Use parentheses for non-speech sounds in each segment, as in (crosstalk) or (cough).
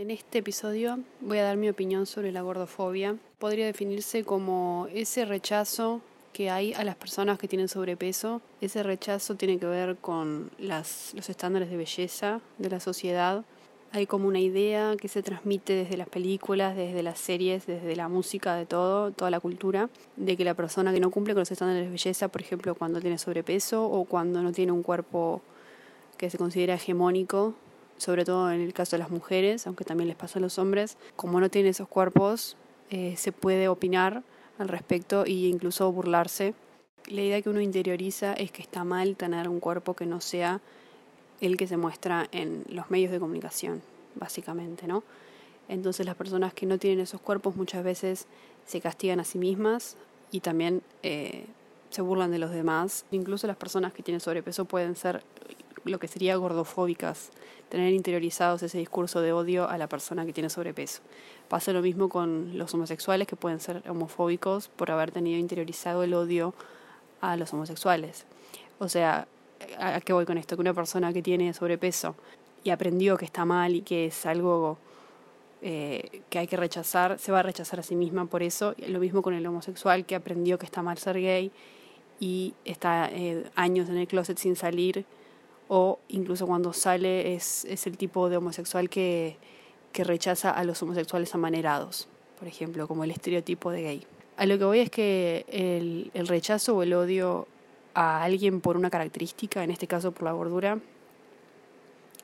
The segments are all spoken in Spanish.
En este episodio voy a dar mi opinión sobre la gordofobia. Podría definirse como ese rechazo que hay a las personas que tienen sobrepeso. Ese rechazo tiene que ver con las, los estándares de belleza de la sociedad. Hay como una idea que se transmite desde las películas, desde las series, desde la música, de todo, toda la cultura, de que la persona que no cumple con los estándares de belleza, por ejemplo, cuando tiene sobrepeso o cuando no tiene un cuerpo que se considera hegemónico, sobre todo en el caso de las mujeres, aunque también les pasa a los hombres, como no tienen esos cuerpos, eh, se puede opinar al respecto e incluso burlarse. La idea que uno interioriza es que está mal tener un cuerpo que no sea el que se muestra en los medios de comunicación, básicamente, ¿no? Entonces las personas que no tienen esos cuerpos muchas veces se castigan a sí mismas y también eh, se burlan de los demás. Incluso las personas que tienen sobrepeso pueden ser lo que sería gordofóbicas, tener interiorizados ese discurso de odio a la persona que tiene sobrepeso. Pasa lo mismo con los homosexuales que pueden ser homofóbicos por haber tenido interiorizado el odio a los homosexuales. O sea, ¿a qué voy con esto? Que una persona que tiene sobrepeso y aprendió que está mal y que es algo eh, que hay que rechazar, se va a rechazar a sí misma por eso. Lo mismo con el homosexual que aprendió que está mal ser gay y está eh, años en el closet sin salir o incluso cuando sale es, es el tipo de homosexual que, que rechaza a los homosexuales amanerados, por ejemplo, como el estereotipo de gay. A lo que voy es que el, el rechazo o el odio a alguien por una característica, en este caso por la gordura,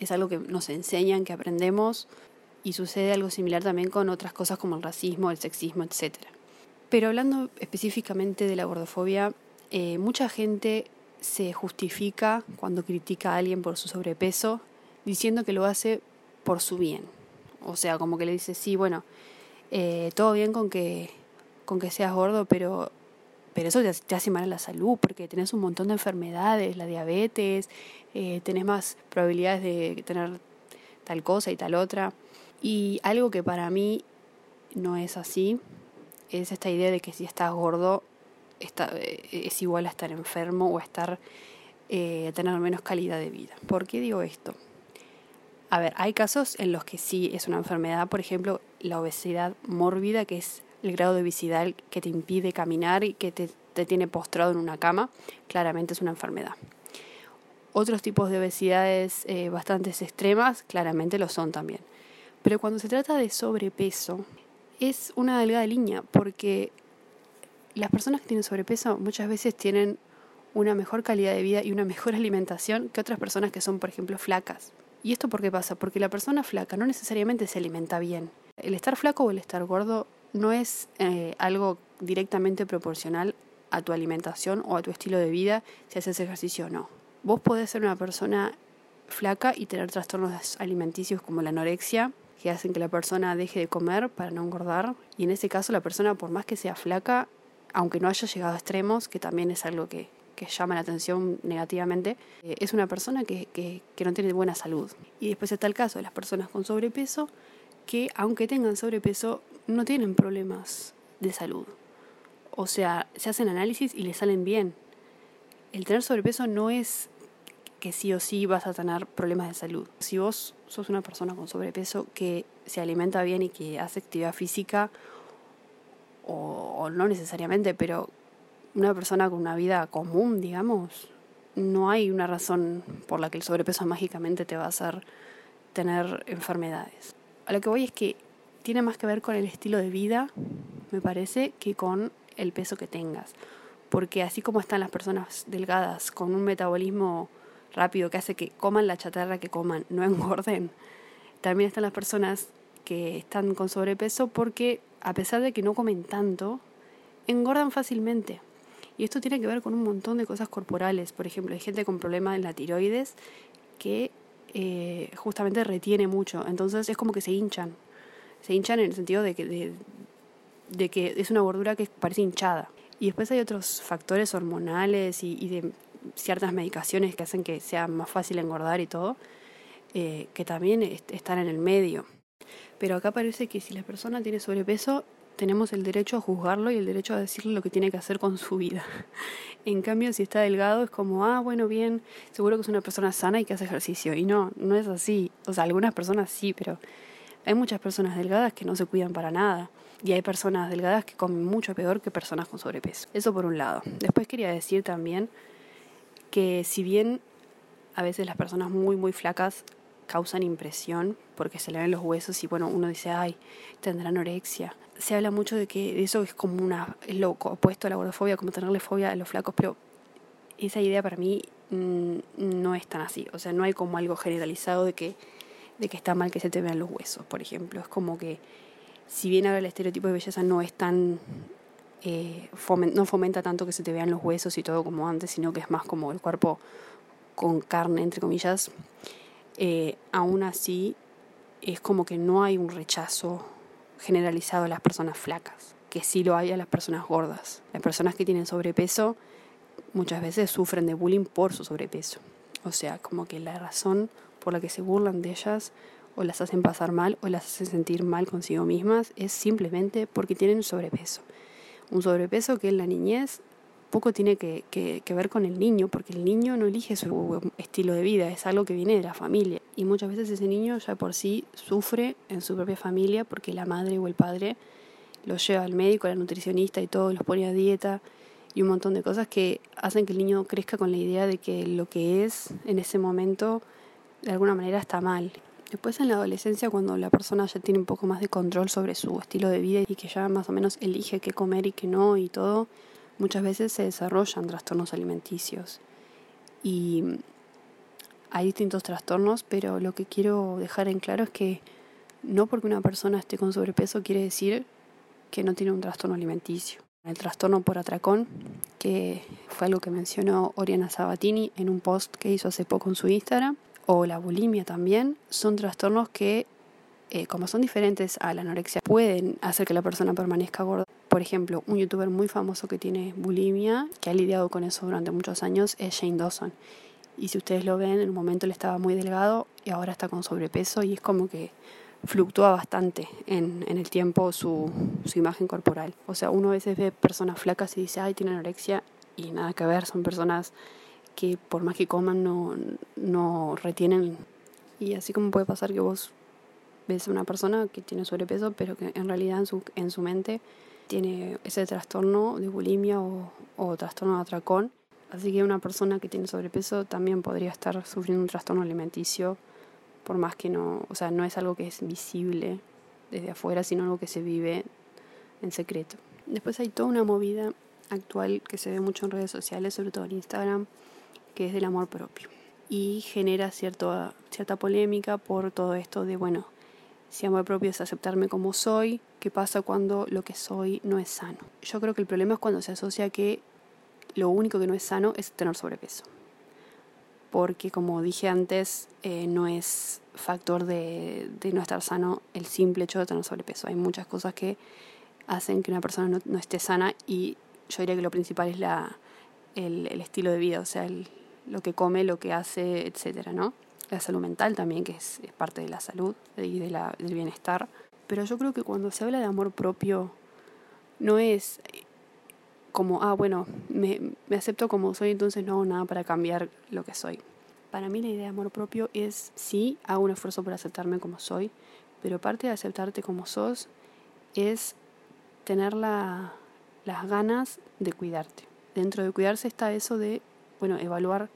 es algo que nos enseñan, que aprendemos, y sucede algo similar también con otras cosas como el racismo, el sexismo, etc. Pero hablando específicamente de la gordofobia, eh, mucha gente se justifica cuando critica a alguien por su sobrepeso diciendo que lo hace por su bien. O sea, como que le dice, sí, bueno, eh, todo bien con que, con que seas gordo, pero, pero eso te, hace mal a la salud porque tenés un montón de enfermedades, la diabetes, eh, tenés más probabilidades de tener tal cosa y tal otra. Y algo que para mí no es así es esta idea de que si estás gordo eh, es igual a estar enfermo o a estar eh, tener menos calidad de vida. ¿Por qué digo esto? A ver, hay casos en los que sí es una enfermedad, por ejemplo, la obesidad mórbida, que es el grado de obesidad que te impide caminar y que te, tiene postrado en una cama, claramente es una enfermedad. Otros tipos de obesidades eh, bastante extremas, claramente lo son también. Pero cuando se trata de sobrepeso, es una delgada línea, porque las personas que tienen sobrepeso muchas veces tienen una mejor calidad de vida y una mejor (laughs) alimentación que otras personas que son, por ejemplo, flacas. ¿Y esto por qué pasa? Porque la persona flaca no necesariamente se alimenta bien. El estar flaco o el estar gordo no es eh, algo directamente proporcional a tu alimentación o a tu estilo de vida, si haces ejercicio o no. Vos podés ser una persona flaca y tener trastornos alimenticios como la anorexia, que hacen que la persona deje de comer para no engordar. Y en ese caso la persona, por más que sea flaca, aunque no haya llegado a extremos, que también es algo que, llama la atención negativamente, eh, es una persona que, no tiene buena salud. Y después está el caso de las personas con sobrepeso, que aunque tengan sobrepeso, no tienen problemas de salud. O sea, se hacen análisis y les salen bien. El tener sobrepeso no es que sí o sí vas a tener problemas de salud. Si vos sos una persona con sobrepeso que se alimenta bien y que hace actividad física o, no necesariamente, pero una persona con una vida común, digamos, no hay una razón por la que el sobrepeso mágicamente te va a hacer tener enfermedades. A lo que voy es que tiene más que ver con el estilo de vida, me parece, que con el peso que tengas. Porque así como están las personas delgadas con un metabolismo rápido que hace que coman la chatarra que coman, (laughs) no engorden, también están las personas que están con sobrepeso porque a pesar de que no comen tanto, engordan fácilmente. Y esto tiene que ver con un montón de cosas corporales. Por ejemplo, hay gente con problemas en la tiroides que eh, justamente retiene mucho. Entonces es como que se hinchan. Se hinchan en el sentido de que, es una gordura que parece hinchada. Y después hay otros factores hormonales y, de ciertas medicaciones que hacen que sea más fácil engordar y todo, eh, que también están en el medio. Pero acá parece que si la persona tiene sobrepeso, tenemos el derecho a juzgarlo y el derecho a decirle lo que tiene que hacer con su vida. (laughs) En cambio, si está delgado, es como, ah, bueno, bien, seguro que es una persona sana y que hace ejercicio. Y no, no es así. O sea, algunas personas sí, pero Hay muchas personas delgadas que no se cuidan para nada. Y hay personas delgadas que comen mucho peor que personas con sobrepeso. Eso por un lado. Después quería decir también que si bien a veces las personas muy, muy flacas causan impresión porque se le ven los huesos y bueno, uno dice, ay, tendrá anorexia. Se habla mucho de que eso es como una, es lo opuesto a la gordofobia, como tenerle fobia a los flacos, pero esa idea para mí mm, no es tan así. O sea, no hay como algo generalizado de que, de que está mal que se te vean los huesos, por ejemplo. Es como que, si bien ahora el estereotipo de belleza no es tan eh, no fomenta tanto que se te vean los huesos y todo como antes, sino que es más como el cuerpo con carne, entre comillas, eh, aún así es como que no hay un rechazo generalizado a las personas flacas, que sí lo hay a las personas gordas. Las personas que tienen sobrepeso muchas veces sufren de bullying por su sobrepeso. O sea, como que la razón por la que se burlan de ellas o las hacen pasar mal o las hacen sentir mal consigo mismas es simplemente porque tienen sobrepeso. Un sobrepeso que en la niñez poco tiene que, que, ver con el niño, porque el niño no elige su estilo de vida, es algo que viene de la familia. Y muchas veces ese niño ya por sí sufre en su propia familia porque la madre o el padre lo lleva al médico, a la nutricionista y todo, los pone a dieta y un montón de cosas que hacen que el niño crezca con la idea de que lo que es en ese momento de alguna manera está mal. Después en la adolescencia, cuando la persona ya tiene un poco más de control sobre su estilo de vida y que ya más o menos elige qué comer y qué no y todo, muchas veces se desarrollan trastornos alimenticios. Y hay distintos trastornos, pero lo que quiero dejar en claro es que no porque una persona esté con sobrepeso quiere decir que no tiene un trastorno alimenticio. El trastorno por atracón, que fue algo que mencionó Oriana Sabatini en un post que hizo hace poco en su Instagram, o la bulimia también, son trastornos que, eh, como son diferentes a la anorexia, pueden hacer que la persona permanezca gorda. Por ejemplo, un youtuber muy famoso que tiene bulimia, que ha lidiado con eso durante muchos años, es Shane Dawson. Y si ustedes lo ven, en un momento él estaba muy delgado y ahora está con sobrepeso y es como que fluctúa bastante en, en el tiempo su, su imagen corporal. O sea, uno a veces ve personas flacas y dice, ay, tiene anorexia y nada que ver, son personas que por más que coman no, no retienen. Y así como puede pasar que vos ves a una persona que tiene sobrepeso, pero que en realidad en su, en su mente tiene ese trastorno de bulimia o, o trastorno de atracón. Así que una persona que tiene sobrepeso también podría estar sufriendo un trastorno alimenticio, por más que no, o sea, no es algo que es visible desde afuera, sino algo que se vive en secreto. Después hay toda una movida actual que se ve mucho en redes sociales, sobre todo en Instagram, que es del amor propio. Y genera cierto, cierta polémica por todo esto de, bueno, si amor propio es aceptarme como soy, ¿qué pasa cuando lo que soy no es sano? Yo creo que el problema es cuando se asocia que lo único que no es sano es tener sobrepeso. Porque como dije antes, eh, no es factor de, de, no estar sano el simple hecho de tener sobrepeso. Hay muchas cosas que hacen que una persona no, esté sana y yo diría que lo principal es la, el, el estilo de vida, o sea, el, lo que come, lo que hace, etcétera, ¿no? La salud mental también, que es, parte de la salud y del bienestar. Pero yo creo que cuando se habla de amor propio, no es como, ah, bueno, me, acepto como soy, entonces no hago nada para cambiar lo que soy. Para mí la idea de amor propio es, sí, hago un esfuerzo por aceptarme como soy, pero parte de aceptarte como sos es tener la, las ganas de cuidarte. Dentro de cuidarse está eso de, bueno, evaluar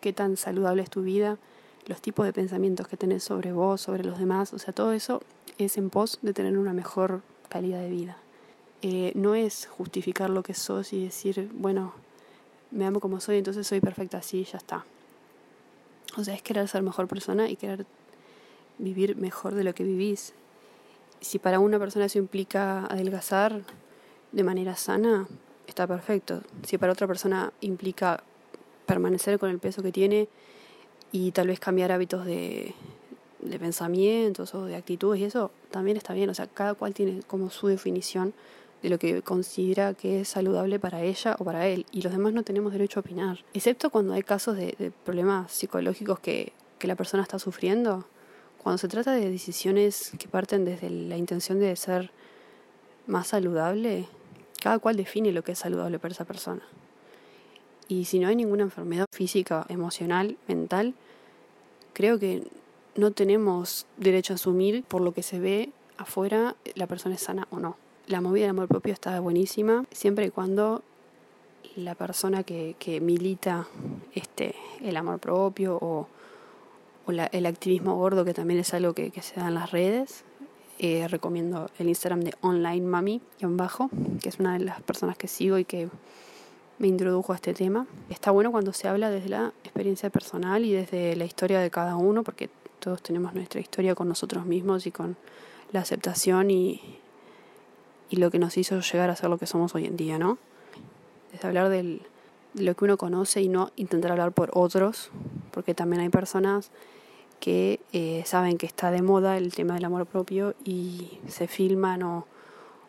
qué tan saludable es tu vida, los tipos de pensamientos que tenés sobre vos, sobre los demás, o sea, todo eso es en pos de tener una mejor calidad de vida. Eh, no es justificar lo que sos y decir, bueno, me amo como soy, entonces soy perfecta así, ya está. O sea, es querer ser mejor persona y querer vivir mejor de lo que vivís. Si para una persona eso implica adelgazar de manera sana, está perfecto. Si para otra persona implica permanecer con el peso que tiene y tal vez cambiar hábitos de, pensamientos o de actitudes y eso también está bien. O sea, cada cual tiene como su definición de lo que considera que es saludable para ella o para él. Y los demás no tenemos derecho a opinar. Excepto cuando hay casos de, de problemas psicológicos que, que la persona está sufriendo. Cuando se trata de decisiones que parten desde la intención de ser más saludable, cada cual define lo que es saludable para esa persona. Y si no hay ninguna enfermedad física, emocional, mental, creo que no tenemos derecho a asumir por lo que se ve afuera la persona es sana o no. La movida del amor propio está buenísima, siempre y cuando la persona que, que milita este, el amor propio o, o el activismo gordo, que también es algo que, que se da en las redes, eh, recomiendo el Instagram de Online Mami, que es una de las personas que sigo y que me introdujo a este tema. Está bueno cuando se habla desde la experiencia personal y desde la historia de cada uno, porque todos tenemos nuestra historia con nosotros mismos y con la aceptación y, y lo que nos hizo llegar a ser lo que somos hoy en día, ¿no? Es hablar del, de lo que uno conoce y no intentar hablar por otros, porque también hay personas que eh, saben que está de moda el tema del amor propio y se filman o,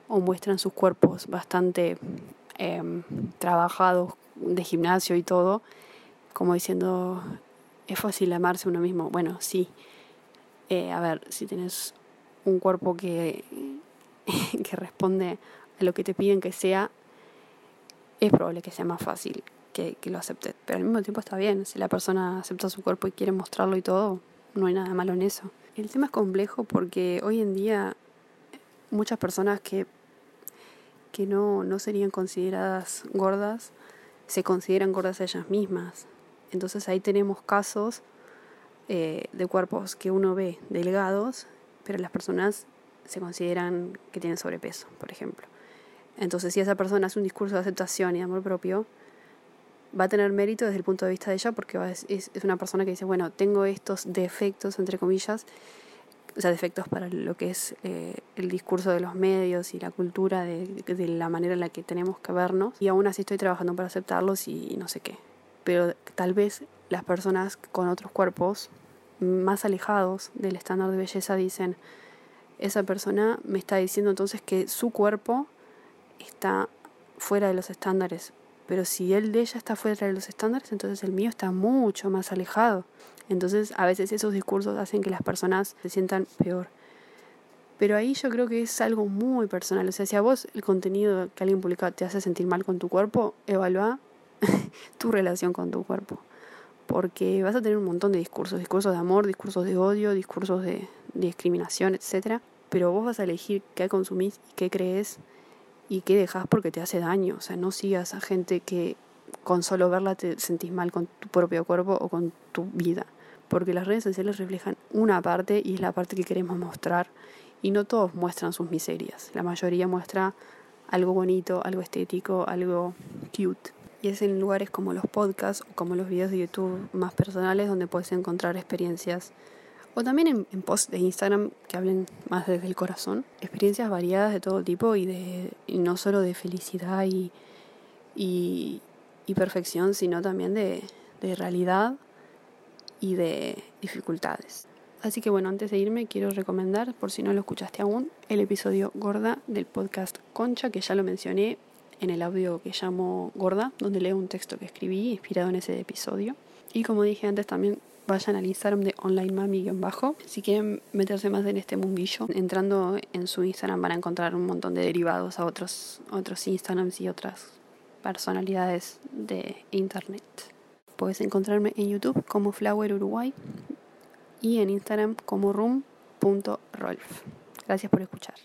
o muestran sus cuerpos bastante em, trabajados de gimnasio y todo, como diciendo, es fácil amarse uno mismo. Bueno, sí. Eh, a ver, si tienes un cuerpo que, (laughs) que responde a lo que te piden que sea, es probable que sea más fácil que, que lo aceptes. Pero al mismo tiempo está bien. Si la persona acepta su cuerpo y quiere mostrarlo y todo, no hay nada malo en eso. El tema es complejo porque hoy en día muchas personas que, que no, no serían consideradas gordas se consideran gordas ellas mismas. Entonces ahí tenemos casos eh, de cuerpos que uno ve delgados, pero las personas se consideran que tienen sobrepeso, por ejemplo. Entonces si esa persona hace un discurso de aceptación y de amor propio, va a tener mérito desde el punto de vista de ella porque es, es, una persona que dice, bueno, tengo estos defectos, entre comillas, o sea, defectos para lo que es eh, el discurso de los medios y la cultura de, de, la manera en la que tenemos que vernos, y aún así estoy trabajando para aceptarlos y no sé qué. Pero tal vez las personas con otros cuerpos más alejados del estándar de belleza dicen, esa persona me está diciendo entonces que su cuerpo está fuera de los estándares, pero si el de ella está fuera de los estándares, entonces el mío está mucho más alejado. Entonces a veces esos discursos hacen que las personas se sientan peor. Pero ahí yo creo que es algo muy personal. O sea, si a vos el contenido que alguien publica te hace sentir mal con tu cuerpo, evalúa (laughs) tu relación con tu cuerpo. Porque vas a tener un montón de discursos, discursos de amor, discursos de odio, discursos de, discriminación, etc. Pero vos vas a elegir qué consumís y qué crees y qué dejas porque te hace daño. O sea, no sigas a gente que con solo verla te sentís mal con tu propio cuerpo o con tu vida. Porque las redes sociales reflejan una parte y es la parte que queremos mostrar. Y no todos muestran sus miserias. La mayoría muestra algo bonito, algo estético, algo cute. Y es en lugares como los podcasts o como los videos de YouTube más personales donde puedes encontrar experiencias o también en, en posts de Instagram que hablen más desde el corazón. Experiencias variadas de todo tipo y, de, y no solo de felicidad y, y, y perfección, sino también de, de realidad y de dificultades. Así que bueno, antes de irme quiero recomendar, por si no lo escuchaste aún, el episodio Gorda del podcast Concha, que ya lo mencioné en el audio que llamo Gorda, donde leo un texto que escribí inspirado en ese episodio. Y como dije antes también vayan al Instagram de Online Mami-bajo. Si quieren meterse más en este mundillo, entrando en su Instagram van a encontrar un montón de derivados a otros, otros Instagrams y otras personalidades de Internet. Puedes encontrarme en YouTube como Flower Uruguay y en Instagram como room.rolf. Gracias por escuchar.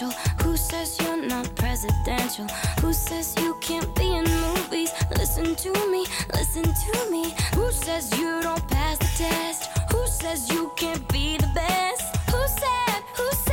Who says you're not presidential? Who says you can't be in movies? Listen to me, listen to me. Who says you don't pass the test? Who says you can't be the best? Who said, who said?